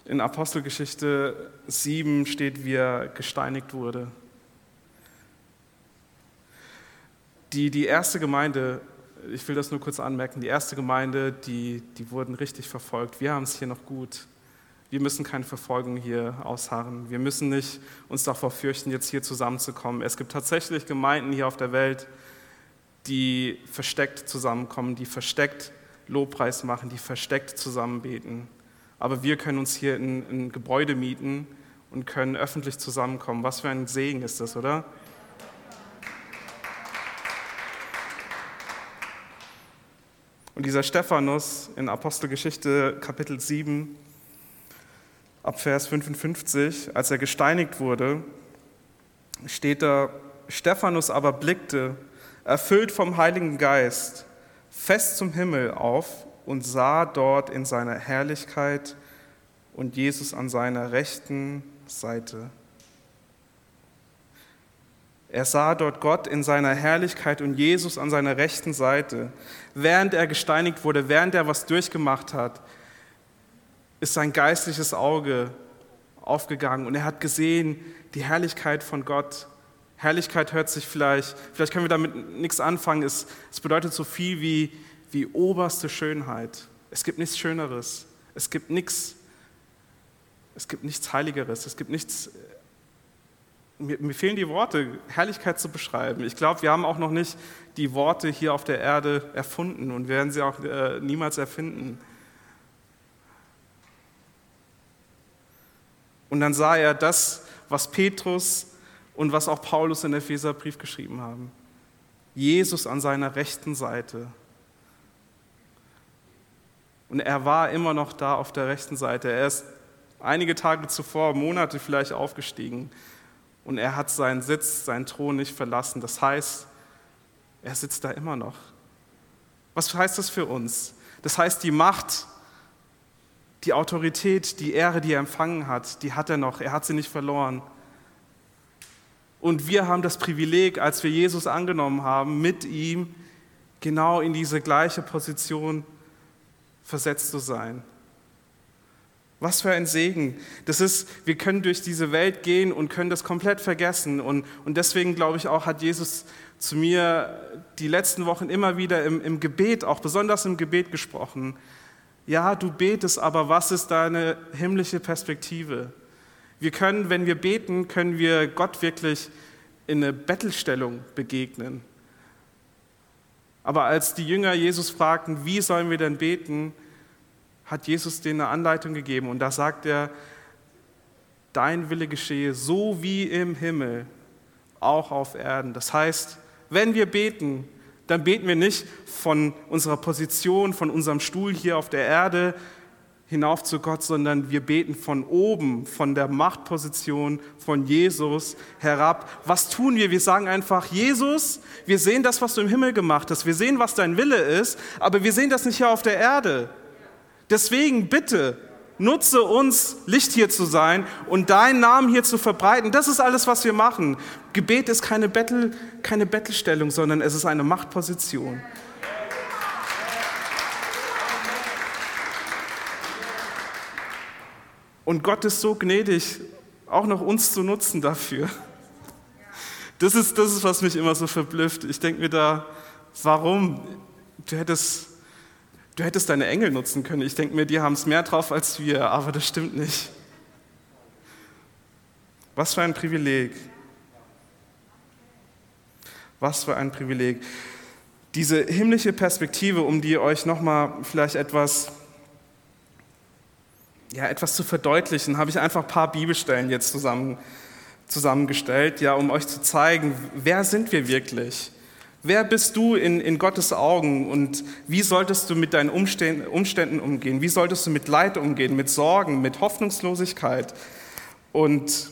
In Apostelgeschichte 7 steht, wie er gesteinigt wurde. Die, die erste Gemeinde, ich will das nur kurz anmerken, die erste Gemeinde, die, die wurden richtig verfolgt. Wir haben es hier noch gut. Wir müssen keine Verfolgung hier ausharren. Wir müssen nicht uns davor fürchten, jetzt hier zusammenzukommen. Es gibt tatsächlich Gemeinden hier auf der Welt, die versteckt zusammenkommen, die versteckt Lobpreis machen, die versteckt zusammenbeten aber wir können uns hier in ein Gebäude mieten und können öffentlich zusammenkommen. Was für ein Segen ist das, oder? Und dieser Stephanus in Apostelgeschichte Kapitel 7, ab Vers 55, als er gesteinigt wurde, steht da, Stephanus aber blickte, erfüllt vom Heiligen Geist, fest zum Himmel auf und sah dort in seiner Herrlichkeit und Jesus an seiner rechten Seite. Er sah dort Gott in seiner Herrlichkeit und Jesus an seiner rechten Seite. Während er gesteinigt wurde, während er was durchgemacht hat, ist sein geistliches Auge aufgegangen und er hat gesehen die Herrlichkeit von Gott. Herrlichkeit hört sich vielleicht, vielleicht können wir damit nichts anfangen, es, es bedeutet so viel wie wie oberste Schönheit. Es gibt nichts Schöneres. Es gibt nichts, es gibt nichts Heiligeres. Es gibt nichts. Mir, mir fehlen die Worte, Herrlichkeit zu beschreiben. Ich glaube, wir haben auch noch nicht die Worte hier auf der Erde erfunden und werden sie auch äh, niemals erfinden. Und dann sah er das, was Petrus und was auch Paulus in Epheserbrief geschrieben haben. Jesus an seiner rechten Seite. Und er war immer noch da auf der rechten Seite. Er ist einige Tage zuvor, Monate vielleicht aufgestiegen. Und er hat seinen Sitz, seinen Thron nicht verlassen. Das heißt, er sitzt da immer noch. Was heißt das für uns? Das heißt, die Macht, die Autorität, die Ehre, die er empfangen hat, die hat er noch. Er hat sie nicht verloren. Und wir haben das Privileg, als wir Jesus angenommen haben, mit ihm genau in diese gleiche Position versetzt zu sein. Was für ein Segen. Das ist, wir können durch diese Welt gehen und können das komplett vergessen. Und, und deswegen glaube ich auch, hat Jesus zu mir die letzten Wochen immer wieder im, im Gebet, auch besonders im Gebet gesprochen. Ja, du betest, aber was ist deine himmlische Perspektive? Wir können, wenn wir beten, können wir Gott wirklich in eine Bettelstellung begegnen. Aber als die Jünger Jesus fragten, wie sollen wir denn beten, hat Jesus denen eine Anleitung gegeben. Und da sagt er, dein Wille geschehe so wie im Himmel, auch auf Erden. Das heißt, wenn wir beten, dann beten wir nicht von unserer Position, von unserem Stuhl hier auf der Erde, hinauf zu Gott, sondern wir beten von oben, von der Machtposition von Jesus herab. Was tun wir? Wir sagen einfach, Jesus, wir sehen das, was du im Himmel gemacht hast. Wir sehen, was dein Wille ist, aber wir sehen das nicht hier auf der Erde. Deswegen bitte, nutze uns, Licht hier zu sein und deinen Namen hier zu verbreiten. Das ist alles, was wir machen. Gebet ist keine, Bettel, keine Bettelstellung, sondern es ist eine Machtposition. Und Gott ist so gnädig, auch noch uns zu nutzen dafür. Das ist, das ist was mich immer so verblüfft. Ich denke mir da, warum? Du hättest du hättest deine Engel nutzen können. Ich denke mir, die haben es mehr drauf als wir, aber das stimmt nicht. Was für ein Privileg. Was für ein Privileg. Diese himmlische Perspektive, um die euch nochmal vielleicht etwas, ja, etwas zu verdeutlichen, habe ich einfach ein paar Bibelstellen jetzt zusammen, zusammengestellt, ja, um euch zu zeigen, wer sind wir wirklich? Wer bist du in, in Gottes Augen und wie solltest du mit deinen Umständen umgehen? Wie solltest du mit Leid umgehen, mit Sorgen, mit Hoffnungslosigkeit? Und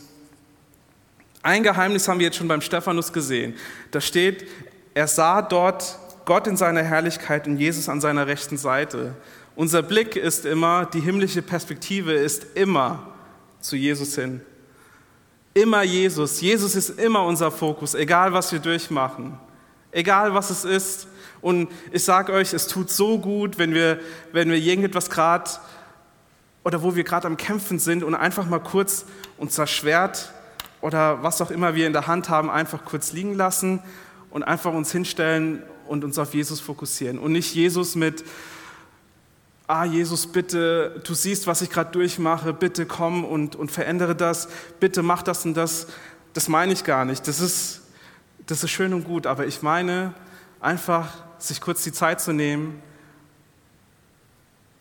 ein Geheimnis haben wir jetzt schon beim Stephanus gesehen. Da steht, er sah dort Gott in seiner Herrlichkeit und Jesus an seiner rechten Seite. Unser Blick ist immer, die himmlische Perspektive ist immer zu Jesus hin. Immer Jesus. Jesus ist immer unser Fokus, egal was wir durchmachen, egal was es ist. Und ich sage euch, es tut so gut, wenn wir, wenn wir irgendetwas gerade oder wo wir gerade am Kämpfen sind und einfach mal kurz unser Schwert oder was auch immer wir in der Hand haben, einfach kurz liegen lassen und einfach uns hinstellen und uns auf Jesus fokussieren und nicht Jesus mit, ah Jesus, bitte, du siehst, was ich gerade durchmache, bitte komm und, und verändere das, bitte mach das und das. Das meine ich gar nicht. Das ist, das ist schön und gut, aber ich meine einfach, sich kurz die Zeit zu nehmen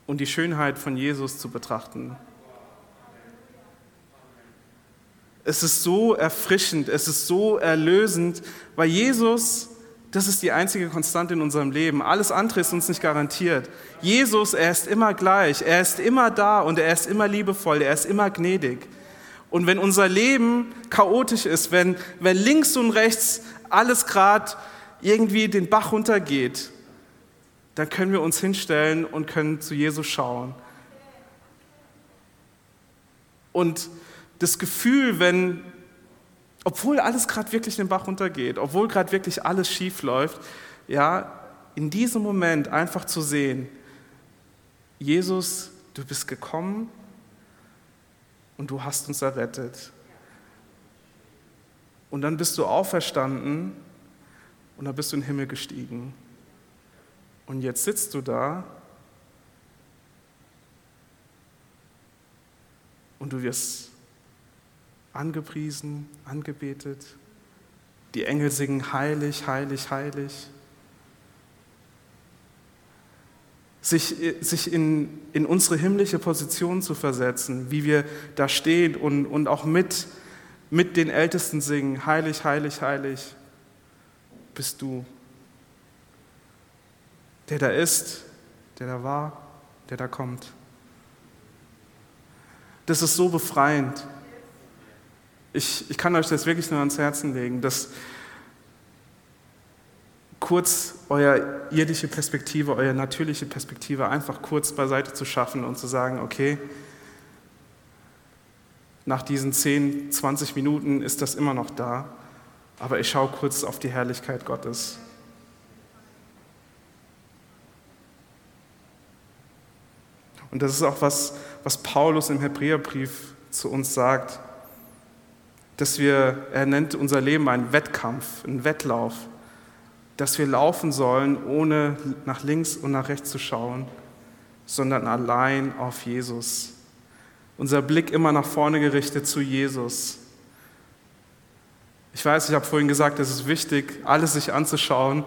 und die Schönheit von Jesus zu betrachten. Es ist so erfrischend, es ist so erlösend, weil Jesus das ist die einzige Konstante in unserem Leben. Alles andere ist uns nicht garantiert. Jesus, er ist immer gleich, er ist immer da und er ist immer liebevoll, er ist immer gnädig. Und wenn unser Leben chaotisch ist, wenn, wenn links und rechts alles gerade irgendwie den Bach runtergeht, dann können wir uns hinstellen und können zu Jesus schauen. Und das Gefühl, wenn obwohl alles gerade wirklich den Bach runtergeht, obwohl gerade wirklich alles schief läuft, ja, in diesem Moment einfach zu sehen, Jesus, du bist gekommen und du hast uns errettet. Und dann bist du auferstanden und dann bist du in den Himmel gestiegen. Und jetzt sitzt du da und du wirst angepriesen, angebetet. Die Engel singen heilig, heilig, heilig. Sich, sich in, in unsere himmlische Position zu versetzen, wie wir da stehen und, und auch mit, mit den Ältesten singen, heilig, heilig, heilig, bist du. Der da ist, der da war, der da kommt. Das ist so befreiend. Ich, ich kann euch das wirklich nur ans Herzen legen, dass kurz eure irdische Perspektive, eure natürliche Perspektive einfach kurz beiseite zu schaffen und zu sagen, okay, nach diesen 10, 20 Minuten ist das immer noch da, aber ich schaue kurz auf die Herrlichkeit Gottes. Und das ist auch was, was Paulus im Hebräerbrief zu uns sagt dass wir, er nennt unser Leben einen Wettkampf, einen Wettlauf, dass wir laufen sollen, ohne nach links und nach rechts zu schauen, sondern allein auf Jesus. Unser Blick immer nach vorne gerichtet zu Jesus. Ich weiß, ich habe vorhin gesagt, es ist wichtig, alles sich anzuschauen.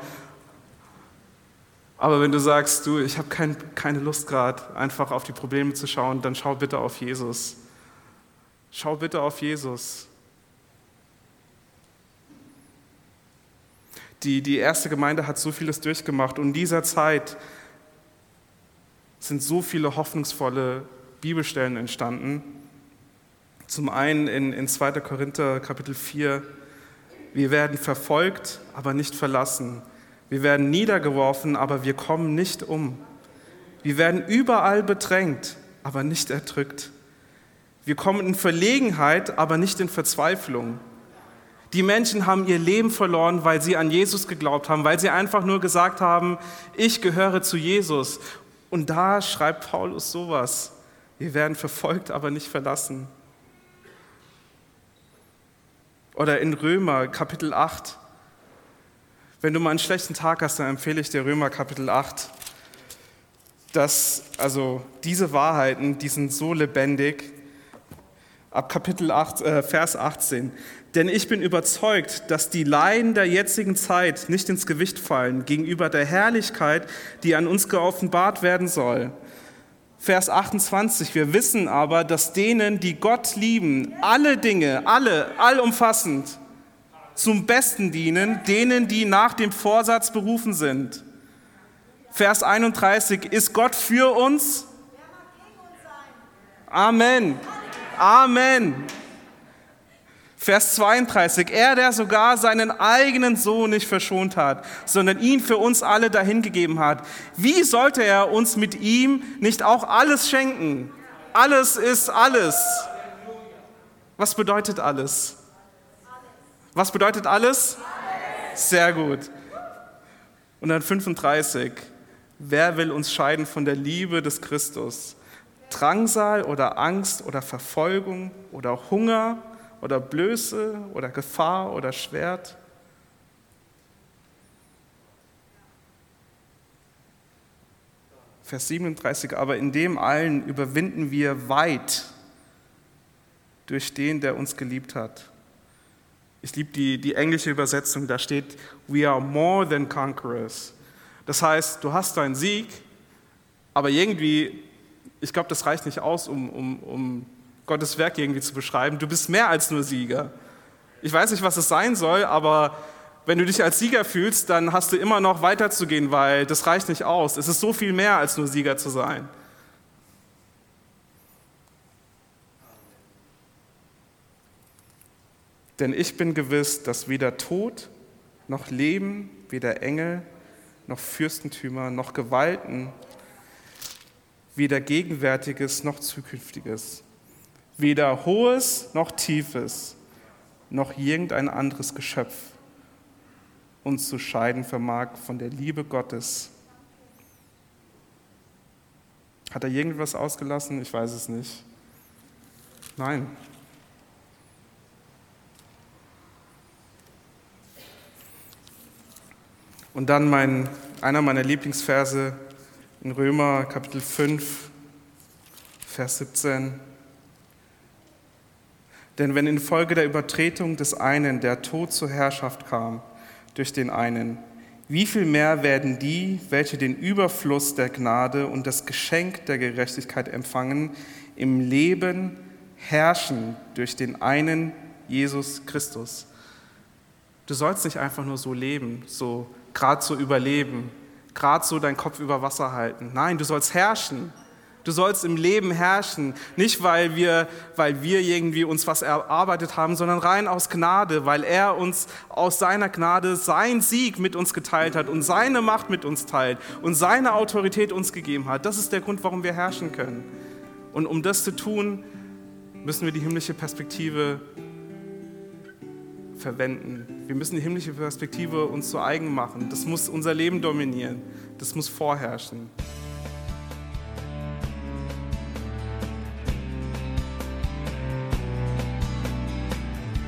Aber wenn du sagst, du, ich habe kein, keine Lust gerade, einfach auf die Probleme zu schauen, dann schau bitte auf Jesus. Schau bitte auf Jesus. Die, die erste Gemeinde hat so vieles durchgemacht und in dieser Zeit sind so viele hoffnungsvolle Bibelstellen entstanden. Zum einen in, in 2. Korinther Kapitel 4, wir werden verfolgt, aber nicht verlassen. Wir werden niedergeworfen, aber wir kommen nicht um. Wir werden überall bedrängt, aber nicht erdrückt. Wir kommen in Verlegenheit, aber nicht in Verzweiflung. Die Menschen haben ihr Leben verloren, weil sie an Jesus geglaubt haben, weil sie einfach nur gesagt haben, ich gehöre zu Jesus. Und da schreibt Paulus sowas. Wir werden verfolgt, aber nicht verlassen. Oder in Römer Kapitel 8. Wenn du mal einen schlechten Tag hast, dann empfehle ich dir Römer Kapitel 8. Das, also diese Wahrheiten, die sind so lebendig. Ab Kapitel 8, äh, Vers 18. Denn ich bin überzeugt, dass die Leiden der jetzigen Zeit nicht ins Gewicht fallen gegenüber der Herrlichkeit, die an uns geoffenbart werden soll. Vers 28, wir wissen aber, dass denen, die Gott lieben, alle Dinge, alle, allumfassend, zum Besten dienen, denen, die nach dem Vorsatz berufen sind. Vers 31, ist Gott für uns? Amen. Amen. Vers 32, er, der sogar seinen eigenen Sohn nicht verschont hat, sondern ihn für uns alle dahingegeben hat, wie sollte er uns mit ihm nicht auch alles schenken? Alles ist alles. Was bedeutet alles? Was bedeutet alles? Sehr gut. Und dann 35, wer will uns scheiden von der Liebe des Christus? Drangsal oder Angst oder Verfolgung oder Hunger oder Blöße oder Gefahr oder Schwert. Vers 37, aber in dem allen überwinden wir weit durch den, der uns geliebt hat. Ich liebe die, die englische Übersetzung, da steht, we are more than conquerors. Das heißt, du hast deinen Sieg, aber irgendwie, ich glaube, das reicht nicht aus, um, um, um Gottes Werk irgendwie zu beschreiben. Du bist mehr als nur Sieger. Ich weiß nicht, was es sein soll, aber wenn du dich als Sieger fühlst, dann hast du immer noch weiterzugehen, weil das reicht nicht aus. Es ist so viel mehr als nur Sieger zu sein. Denn ich bin gewiss, dass weder Tod noch Leben, weder Engel noch Fürstentümer noch Gewalten, weder Gegenwärtiges noch Zukünftiges, weder hohes noch tiefes, noch irgendein anderes Geschöpf uns zu scheiden vermag von der Liebe Gottes. Hat er irgendwas ausgelassen? Ich weiß es nicht. Nein. Und dann mein, einer meiner Lieblingsverse in Römer Kapitel 5, Vers 17. Denn wenn infolge der Übertretung des einen der Tod zur Herrschaft kam durch den einen, wie viel mehr werden die, welche den Überfluss der Gnade und das Geschenk der Gerechtigkeit empfangen, im Leben herrschen durch den einen Jesus Christus? Du sollst nicht einfach nur so leben, so gerade so überleben, gerade so deinen Kopf über Wasser halten. Nein, du sollst herrschen. Du sollst im Leben herrschen, nicht weil wir, weil wir irgendwie uns was erarbeitet haben, sondern rein aus Gnade, weil er uns aus seiner Gnade seinen Sieg mit uns geteilt hat und seine Macht mit uns teilt und seine Autorität uns gegeben hat. Das ist der Grund, warum wir herrschen können. Und um das zu tun, müssen wir die himmlische Perspektive verwenden. Wir müssen die himmlische Perspektive uns zu eigen machen. Das muss unser Leben dominieren. Das muss vorherrschen.